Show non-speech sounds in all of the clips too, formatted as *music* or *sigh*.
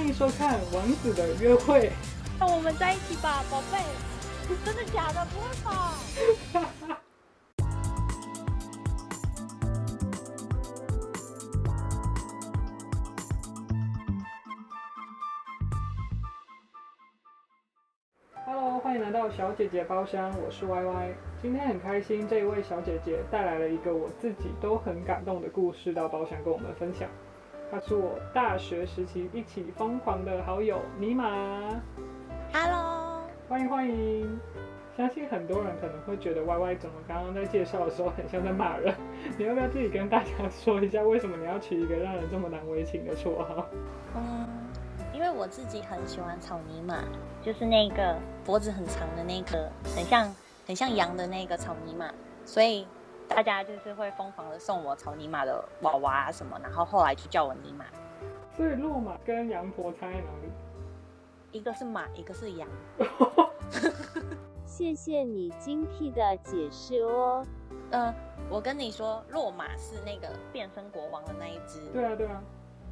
欢迎收看《王子的约会》。那我们在一起吧，宝贝。真的假的？不会吧？Hello，欢迎来到小姐姐包厢，我是 Y Y。今天很开心，这一位小姐姐带来了一个我自己都很感动的故事到包厢跟我们分享。她是我大学时期一起疯狂的好友尼玛，Hello，欢迎欢迎。相信很多人可能会觉得 Y Y 怎么刚刚在介绍的时候很像在骂人，你要不要自己跟大家说一下，为什么你要取一个让人这么难为情的绰号？嗯，因为我自己很喜欢草泥马，就是那个脖子很长的那个，很像很像羊的那个草泥马，所以大家就是会疯狂的送我草泥马的娃娃啊什么，然后后来就叫我泥马。所以落马跟羊驼差在哪里？一个是马，一个是羊。*laughs* *laughs* 谢谢你精辟的解释哦。嗯，我跟你说，落马是那个变身国王的那一只。对啊对啊，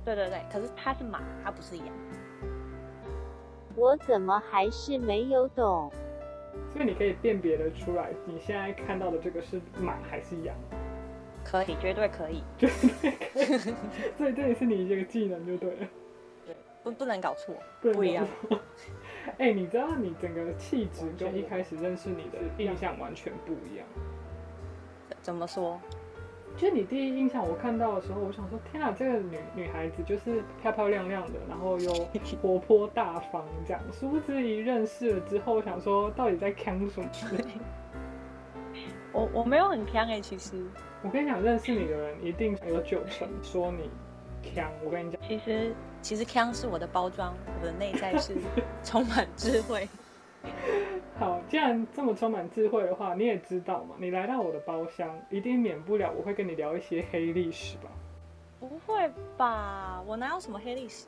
对对对，可是它是马，它不是羊。我怎么还是没有懂？所以你可以辨别的出来，你现在看到的这个是马还是羊，可以，绝对可以，绝对可以。*laughs* 所以这也是你这个技能就对了，对不不能搞错，能不一样。*laughs* 哎、你知道你整个气质跟一开始认识你的印象完全不一样。怎么说？就是你第一印象，我看到的时候，我想说，天啊，这个女女孩子就是漂漂亮亮的，然后又活泼大方这样。殊不知一认识了之后，我想说，到底在扛什么？*laughs* 我我没有很强哎、其实我跟你讲，认识你的人一定有九成说你强。我跟你讲，其实其实强是我的包装，我的内在是充满智慧。*laughs* 好，既然这么充满智慧的话，你也知道嘛，你来到我的包厢，一定免不了我会跟你聊一些黑历史吧。不会吧？我哪有什么黑历史？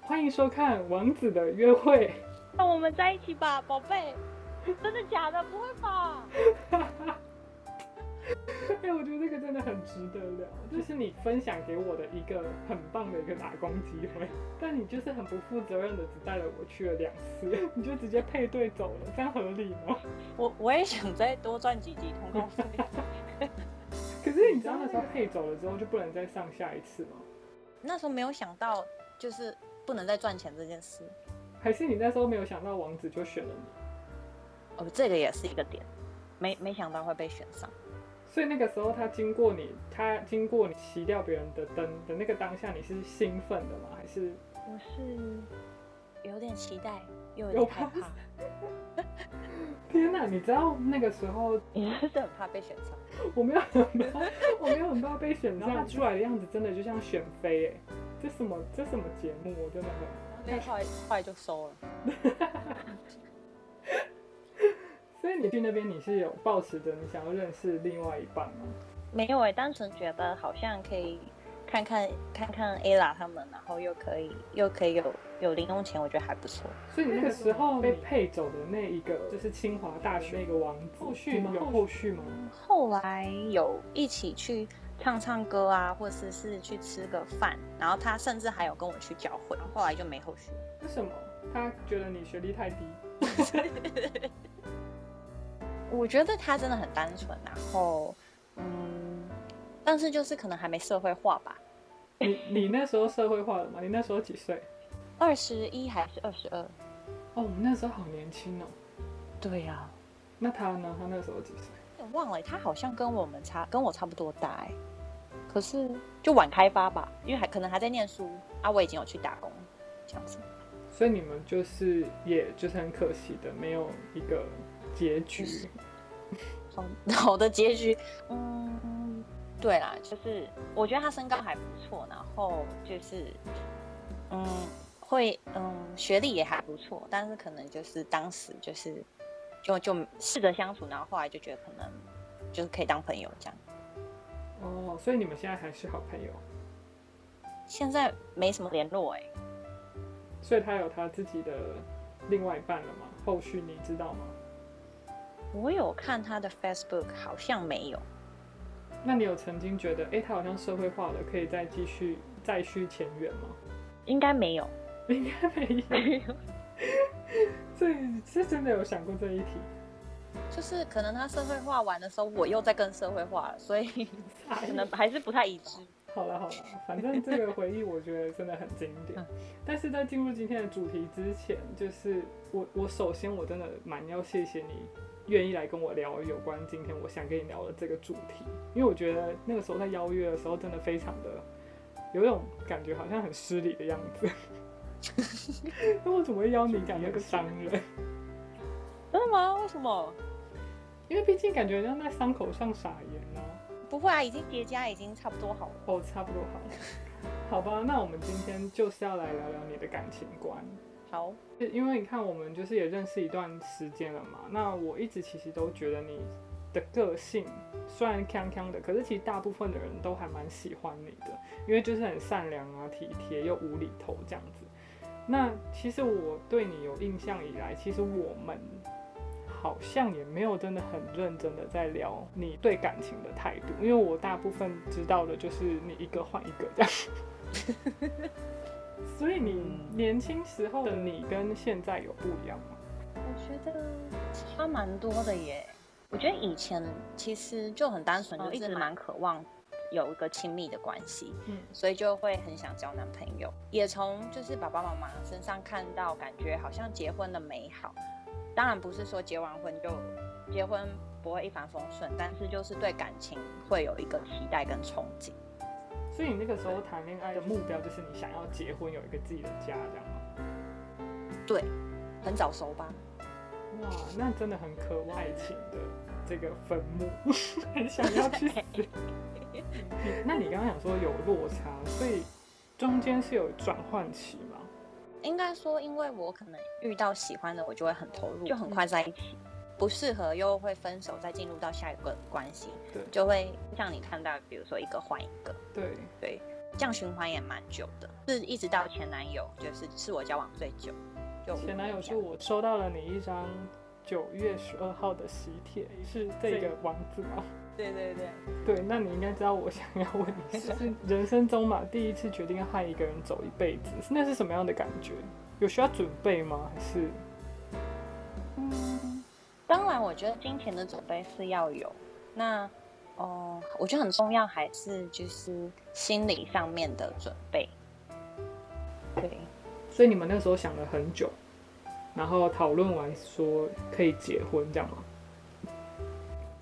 欢迎收看《王子的约会》。那我们在一起吧，宝贝。真的假的？不会吧？*laughs* *laughs* 哎、我觉得这个真的很值得聊，就是你分享给我的一个很棒的一个打工机会，但你就是很不负责任的，只带了我去了两次，*laughs* 你就直接配对走了，这样合理吗？*laughs* 我我也想再多赚几集通告费。可是你知道那时候配走了之后就不能再上下一次吗？那时候没有想到，就是不能再赚钱这件事。还是你那时候没有想到王子就选了你？哦，这个也是一个点，没没想到会被选上。所以那个时候他经过你，他经过你熄掉别人的灯的那个当下，你是兴奋的吗？还是我是有点期待，又有有点害怕怕。*laughs* 天哪？你知道那个时候你是不是很怕被选上？我没有很怕，我没有很怕被选上，他出来的样子真的就像选妃哎，这什么这什么节目？我真的很。那后来后来就收了。*laughs* 所以你去那边你是有抱持着你想要认识另外一半吗？没有哎、单纯觉得好像可以看看看看 ella 他们，然后又可以又可以有有零用钱，我觉得还不错。所以你那个时候被配走的那一个就是清华大学那个王子，后续吗？有后续吗？后来有一起去唱唱歌啊，或者是去吃个饭，然后他甚至还有跟我去教会，后来就没后续。为什么？他觉得你学历太低。*laughs* 我觉得他真的很单纯，然后嗯，但是就是可能还没社会化吧。你你那时候社会化了吗？你那时候几岁？二十一还是二十二？哦，我们那时候好年轻哦。对呀、那他呢？他那时候几岁？我忘了，他好像跟我们差跟我差不多大哎，可是就晚开发吧，因为还可能还在念书啊，我已经有去打工这样子。所以你们就是，也就是很可惜的，没有一个结局。就是好 *laughs* 好的结局，嗯，对啦，就是我觉得他身高还不错，然后就是嗯会嗯学历也还不错，但是可能就是当时就是就就试着相处，然后后来就觉得可能就是可以当朋友这样。哦，所以你们现在还是好朋友。现在没什么联络哎、所以他有他自己的另外一半了吗？后续你知道吗？我有看他的 Facebook，好像没有。那你有曾经觉得，哎、他好像社会化了，可以再继续再续前缘吗？应该没有，*laughs* 应该没有。这 *laughs* 是真的有想过这一题，就是可能他社会化完的时候，我又在跟社会化了，所以可能还是不太一致。*laughs* 好了好了，反正这个回忆我觉得真的很经典。但是在进入今天的主题之前，就是我我首先我真的蛮要谢谢你愿意来跟我聊有关今天我想跟你聊的这个主题，因为我觉得那个时候在邀约的时候真的非常的有种感觉好像很失礼的样子。*laughs* 那我怎么会邀你讲那个商人？真的吗？为什么？因为毕竟感觉像在伤口上撒盐呢。不会啊，已经叠加，已经差不多好了。哦，差不多好了。好吧，那我们今天就是要来聊聊你的感情观。好，因为你看，我们就是也认识一段时间了嘛。那我一直其实都觉得你的个性虽然锵锵的，可是其实大部分的人都还蛮喜欢你的，因为就是很善良啊、体贴又无厘头这样子。那其实我对你有印象以来，其实我们。好像也没有真的很认真的在聊你对感情的态度，因为我大部分知道的就是你一个换一个这样，*laughs* 所以你年轻时候的你跟现在有不一样吗？我觉得差蛮多的耶。我觉得以前其实就很单纯，就一直蛮渴望有一个亲密的关系，嗯，所以就会很想交男朋友，也从就是爸爸妈妈身上看到，感觉好像结婚的美好。当然不是说结完婚就结婚不会一帆风顺，但是就是对感情会有一个期待跟憧憬。所以你那个时候谈恋爱的目标就是你想要结婚，有一个自己的家，这样吗？对，很早熟吧？哇，那真的很渴望爱情的这个坟墓，*laughs* 很想要去死。*laughs* 那你刚刚讲说有落差，所以中间是有转换期吗？应该说，因为我可能遇到喜欢的，我就会很投入，就很快在一起；不适合又会分手，再进入到下一个关系，对，就会像你看到，比如说一个换一个，对对，这样循环也蛮久的，是一直到前男友，就是是我交往最久。就前男友是我收到了你一张九月十二号的喜帖，是这个王子吗？*laughs* 对对对，对，那你应该知道我想要问你，*laughs* 是人生中嘛第一次决定要和一个人走一辈子，那是什么样的感觉？有需要准备吗？还是？嗯，当然，我觉得金钱的准备是要有。那，哦，我觉得很重要，还是就是心理上面的准备。对，所以你们那时候想了很久，然后讨论完说可以结婚，这样吗？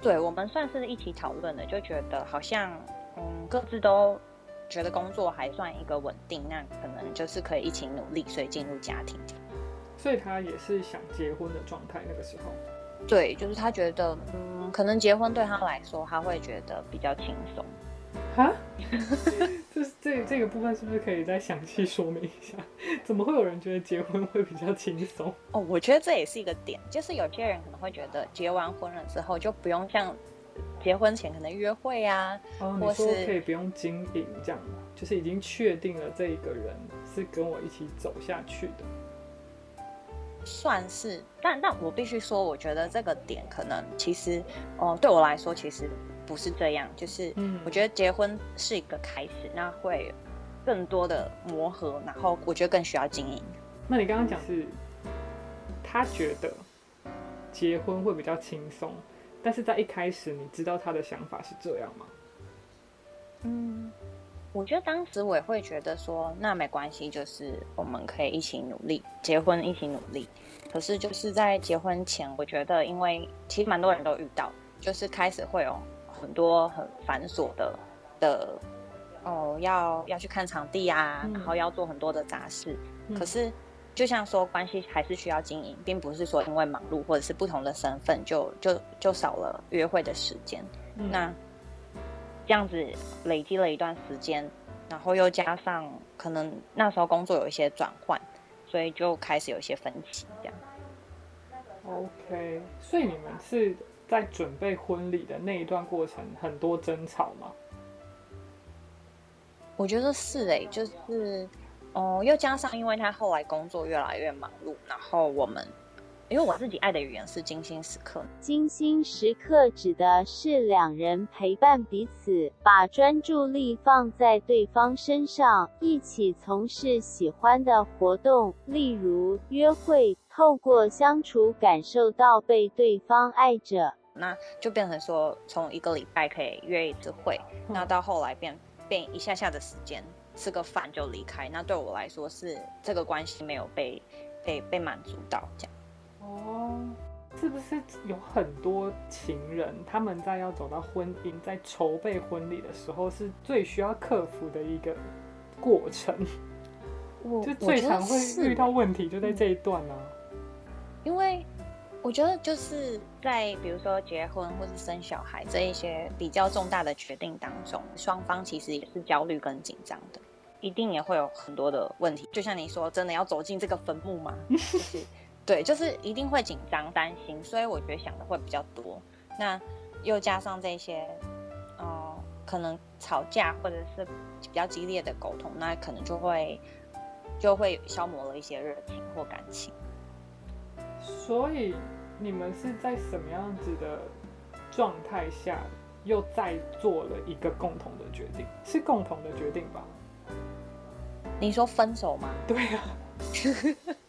对我们算是一起讨论的，就觉得好像嗯各自都觉得工作还算一个稳定，那可能就是可以一起努力，所以进入家庭。所以他也是想结婚的状态，那个时候。对，就是他觉得嗯，可能结婚对他来说，他会觉得比较轻松。哈，*laughs* 这这这个部分是不是可以再详细说明一下？怎么会有人觉得结婚会比较轻松？哦，我觉得这也是一个点，就是有些人可能会觉得结完婚了之后就不用像结婚前可能约会啊，哦，你说可以不用经营这样，就是已经确定了这一个人是跟我一起走下去的，算是。但但我必须说，我觉得这个点可能其实哦，对我来说其实。不是这样，就是我觉得结婚是一个开始，那会更多的磨合，然后我觉得更需要经营。那你刚刚讲是，他觉得结婚会比较轻松，但是在一开始你知道他的想法是这样吗？嗯，我觉得当时我也会觉得说，那没关系，就是我们可以一起努力，结婚一起努力。可是就是在结婚前，我觉得因为其实蛮多人都遇到，就是开始会有。很多很繁琐的的哦，要要去看场地啊，然后要做很多的杂事。可是，就像说，关系还是需要经营，并不是说因为忙碌或者是不同的身份，就就就少了约会的时间。那这样子累积了一段时间，然后又加上可能那时候工作有一些转换，所以就开始有一些分歧。这样。OK，所以你们是。在准备婚礼的那一段过程，很多争吵吗？我觉得是诶，就是，哦，又加上因为他后来工作越来越忙碌，然后我们因为我自己爱的语言是精心时刻。精心时刻指的是两人陪伴彼此，把专注力放在对方身上，一起从事喜欢的活动，例如约会，透过相处感受到被对方爱着。那就变成说，从一个礼拜可以约一次会，那到后来变变一下下的时间，吃个饭就离开。那对我来说是这个关系没有被被被满足到这样。哦，是不是有很多情人他们在要走到婚姻，在筹备婚礼的时候，是最需要克服的一个过程？我就最常会遇到问题就在这一段啊。因为我觉得就是在比如说结婚或是生小孩这一些比较重大的决定当中，双方其实也是焦虑跟紧张的，一定也会有很多的问题。就像你说，真的要走进这个坟墓吗？就是对，就是一定会紧张担心，所以我觉得想的会比较多。那又加上这些，呃，可能吵架或者是比较激烈的沟通，那可能就会就会消磨了一些热情或感情。所以你们是在什么样子的状态下，又再做了一个共同的决定？是共同的决定吧？你说分手吗？对啊，*laughs*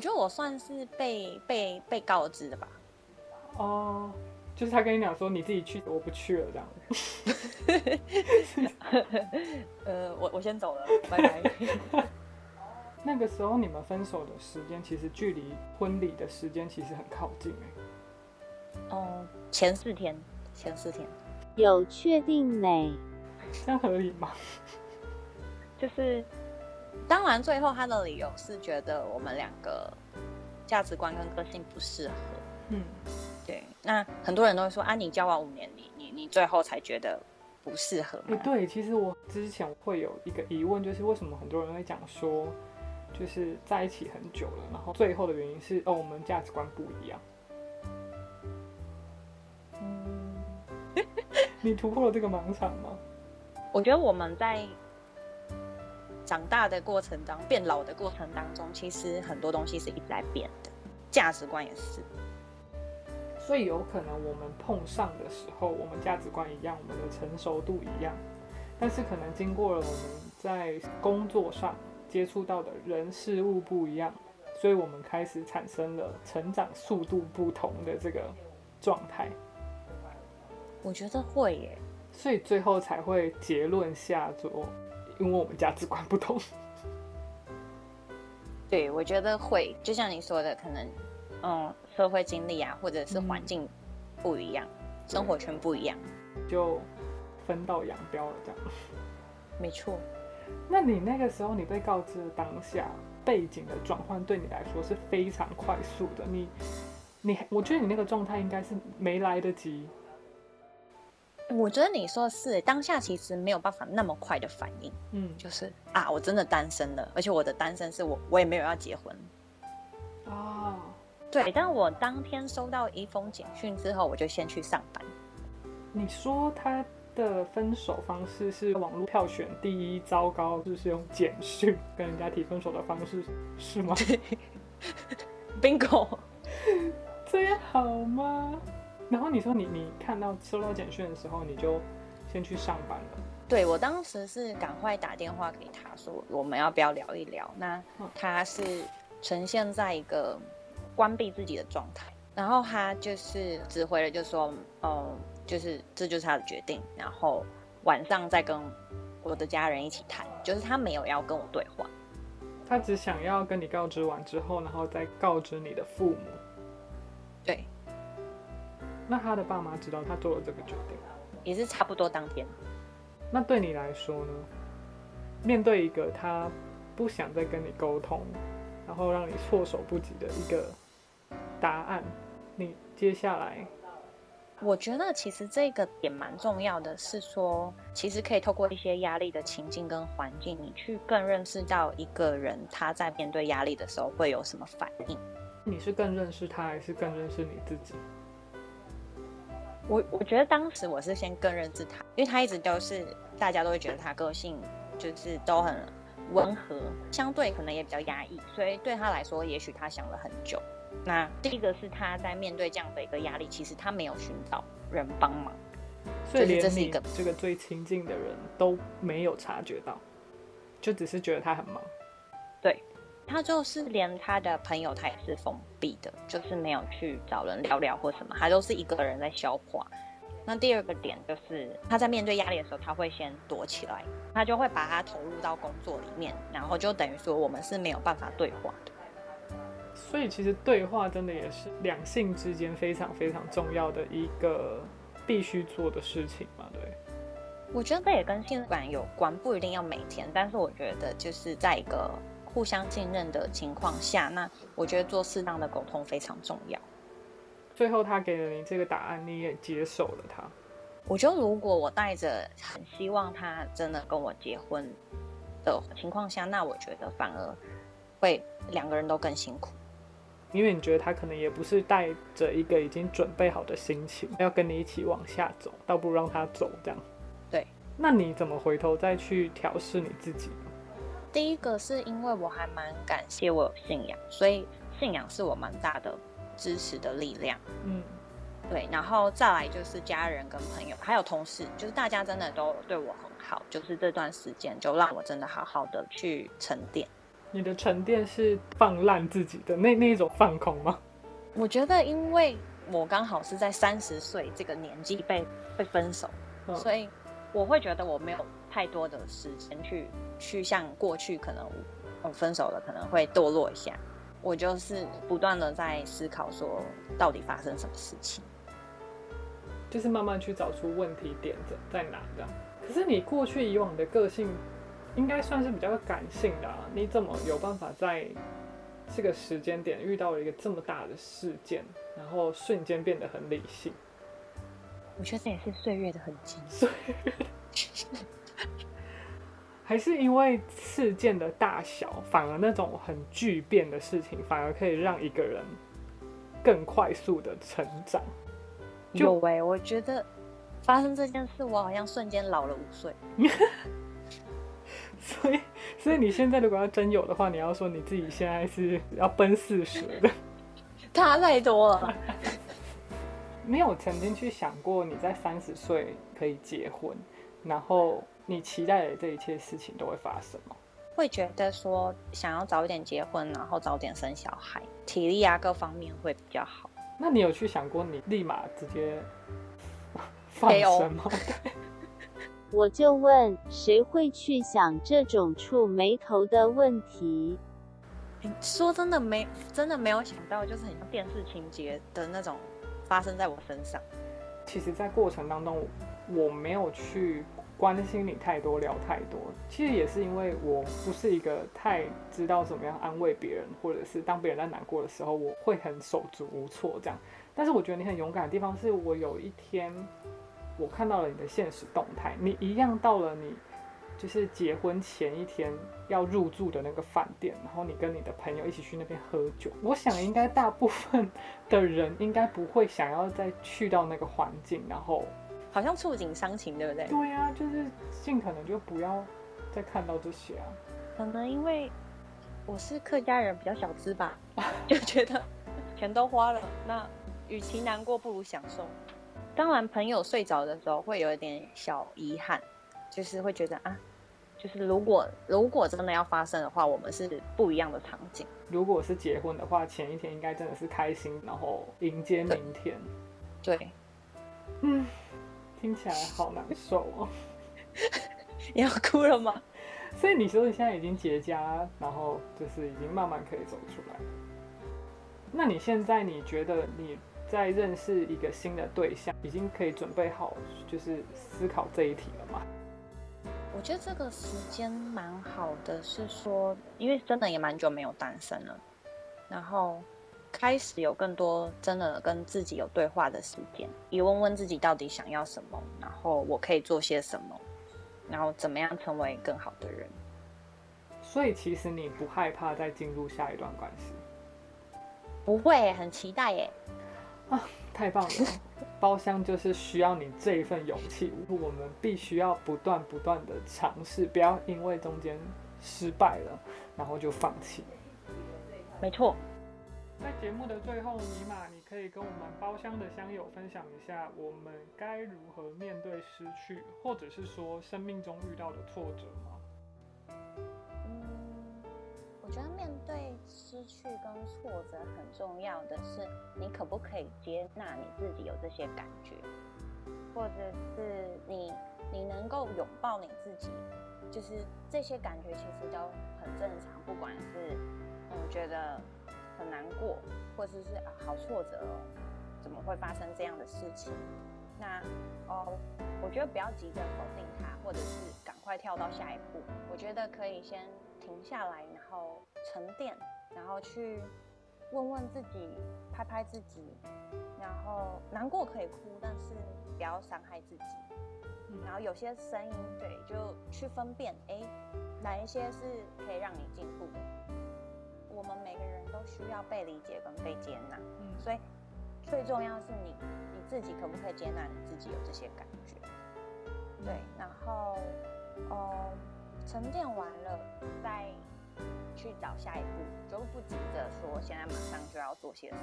我觉得我算是被被被告知的吧。哦，就是他跟你讲说你自己去，我不去了这样。*laughs* 呃，我我先走了，拜拜。*laughs* 那个时候你们分手的时间，其实距离婚礼的时间其实很靠近哎、哦，前四天，前四天，有确定呢？这样合理吗？就是当然最后他的理由是觉得我们两个价值观跟个性不适合。嗯，对，那很多人都会说啊，你交往五年，你你你最后才觉得不适合哎、吗？对，其实我之前会有一个疑问，就是为什么很多人会讲说，就是在一起很久了，然后最后的原因是哦，我们价值观不一样。嗯，*laughs* 你突破了这个盲场吗？我觉得我们在长大的过程当变老的过程当中，其实很多东西是一直在变的，价值观也是。所以有可能我们碰上的时候，我们价值观一样，我们的成熟度一样，但是可能经过了我们在工作上接触到的人事物不一样，所以我们开始产生了成长速度不同的这个状态，我觉得会耶，所以最后才会结论下说，因为我们价值观不同。*laughs* 对我觉得会，就像你说的，可能嗯社会经历啊，或者是环境不一样，生活圈不一样，就分道扬镳了，这样。没错。那你那个时候你被告知的当下，背景的转换对你来说是非常快速的。你，你，我觉得你那个状态应该是没来得及。我觉得你说的是，当下其实没有办法那么快的反应，嗯，就是啊，我真的单身了，而且我的单身是我我也没有要结婚。啊，对，但我当天收到一封简讯之后，我就先去上班。你说他的分手方式是网络票选第一糟糕，就是用简讯跟人家提分手的方式，是吗？*laughs* *laughs* bingo，这样好吗？然后你说你你看到收到简讯的时候，你就先去上班了。对我当时是赶快打电话给他说，我们要不要聊一聊？那嗯他是呈现在一个关闭自己的状态，然后他就是指挥了，就说，嗯，就是这就是他的决定，然后晚上再跟我的家人一起谈，就是他没有要跟我对话。他只想要跟你告知完之后，然后再告知你的父母。对，那他的爸妈知道他做了这个决定，也是差不多当天。那对你来说呢？面对一个他不想再跟你沟通，然后让你措手不及的一个答案，你接下来我觉得其实这个点蛮重要的，是说其实可以透过一些压力的情境跟环境，你去更认识到一个人他在面对压力的时候会有什么反应。你是更认识他，还是更认识你自己？我我觉得当时我是先更认识他，因为他一直都是大家都会觉得他个性就是都很温和，相对可能也比较压抑，所以对他来说，也许他想了很久。那第一个是他在面对这样的一个压力，其实他没有寻找人帮忙，所以这连你是一个这个最亲近的人都没有察觉到，就只是觉得他很忙。他就是连他的朋友他也是封闭的，就是没有去找人聊聊或什么，他都是一个人在消化。那第二个点就是他在面对压力的时候，他会先躲起来，他就会把他投入到工作里面，然后就等于说我们是没有办法对话的。所以其实对话真的也是两性之间非常非常重要的一个必须做的事情嘛，对。我觉得这也跟信任感有关，不一定要每天，但是我觉得就是在一个互相信任的情况下，那我觉得做适当的沟通非常重要。最后他给了你这个答案，你也接受了他。我觉得如果我带着很希望他真的跟我结婚的情况下，那我觉得反而会两个人都更辛苦。因为你觉得他可能也不是带着一个已经准备好的心情要跟你一起往下走，倒不如让他走这样。对。那你怎么回头再去调试你自己呢？第一个是因为我还蛮感谢我有信仰，所以信仰是我蛮大的支持的力量。嗯，对，然后再来就是家人跟朋友，还有同事，就是大家真的都对我很好，就是这段时间就让我真的好好的去沉淀。你的沉淀是放烂自己的那那一种放空吗？我觉得，因为我刚好是在三十岁这个年纪被被分手，嗯所以我会觉得我没有太多的时间去去像过去可能我分手了可能会堕落一下，我就是不断的在思考说到底发生什么事情。就是慢慢去找出问题点在在哪这样。可是你过去以往的个性，应该算是比较感性的啊，你怎么有办法在这个时间点遇到了一个这么大的事件，然后瞬间变得很理性？我觉得这也是岁月的痕迹。*laughs* *laughs* *laughs* 还是因为事件的大小，反而那种很巨变的事情，反而可以让一个人更快速的成长。就有哎、我觉得发生这件事，我好像瞬间老了五岁。*laughs* 所以，所以你现在如果要真有的话，你要说你自己现在是要奔四十的。*laughs* 差太多了。没有曾经去想过你在三十岁可以结婚，然后你期待的这一切事情都会发生吗？会觉得说想要早一点结婚，然后早点生小孩，体力啊各方面会比较好。那你有去想过你立马直接 *laughs* 放生吗？*laughs* *laughs* 我就问，谁会去想这种触眉头的问题？说真的没真的没有想到，就是很像电视情节的那种发生在我身上。其实，在过程当中，我没有去关心你太多，聊太多。其实也是因为我不是一个太知道怎么样安慰别人，或者是当别人在难过的时候，我会很手足无措这样。但是我觉得你很勇敢的地方是，我有一天我看到了你的现实动态，你一样到了你就是结婚前一天要入住的那个饭店，然后你跟你的朋友一起去那边喝酒。我想应该大部分的人应该不会想要再去到那个环境，然后好像触景伤情，对不对？对呀、就是尽可能就不要再看到这些啊。可能因为我是客家人，比较小资吧，*laughs* 就觉得钱都花了，那与其难过，不如享受。当然，朋友睡着的时候会有一点小遗憾，就是会觉得啊，就是如果如果真的要发生的话，我们是不一样的场景。如果是结婚的话，前一天应该真的是开心，然后迎接明天。对，嗯，听起来好难受哦。*laughs* 你要哭了吗？所以你说你现在已经结痂，然后就是已经慢慢可以走出来。那你现在你觉得你在认识一个新的对象，已经可以准备好就是思考这一题了吗？我觉得这个时间蛮好的，是说，因为真的也蛮久没有单身了，然后开始有更多真的跟自己有对话的时间，也问问自己到底想要什么，然后我可以做些什么，然后怎么样成为更好的人。所以其实你不害怕再进入下一段关系，不会，很期待耶。啊太棒了！*laughs* 包厢就是需要你这一份勇气，我们必须要不断不断的尝试，不要因为中间失败了，然后就放弃。没错。在节目的最后，尼玛，你可以跟我们包厢的乡友分享一下，我们该如何面对失去，或者是说生命中遇到的挫折吗？嗯，我觉得面对失去跟挫折很重要的是，你可不可以接纳你自己有这些感觉，或者是你你能够拥抱你自己，就是这些感觉其实都很正常，不管是嗯觉得。很难过，或者是啊好挫折哦，怎么会发生这样的事情？那哦，我觉得不要急着否定它，或者是赶快跳到下一步。我觉得可以先停下来，然后沉淀，然后去问问自己，拍拍自己，然后难过可以哭，但是不要伤害自己。然后有些声音，对，就去分辨，哎，哪一些是可以让你进步的。我们每个人都需要被理解跟被接纳，嗯，所以最重要是你你自己可不可以接纳你自己有这些感觉？对，然后，呃，沉淀完了再去找下一步，就不急着说现在马上就要做些什么。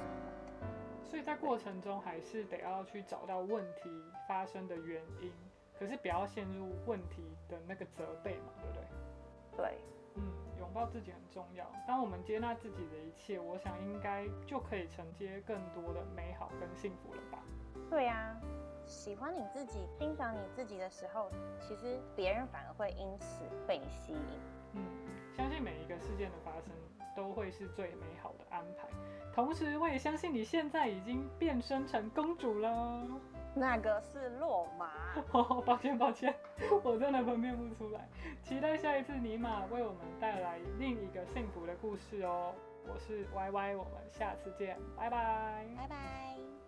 所以在过程中还是得要去找到问题发生的原因，可是不要陷入问题的那个责备嘛，对不对？对。嗯，拥抱自己很重要。当我们接纳自己的一切，我想应该就可以承接更多的美好跟幸福了吧？对呀，喜欢你自己、欣赏你自己的时候，其实别人反而会因此被吸引。嗯，相信每一个事件的发生都会是最美好的安排。同时，我也相信你现在已经变身成公主了。那个是落马，*laughs* 抱歉抱歉，我真的分辨不出来。期待下一次尼玛为我们带来另一个幸福的故事哦。我是 Y Y，我们下次见，拜拜，拜拜。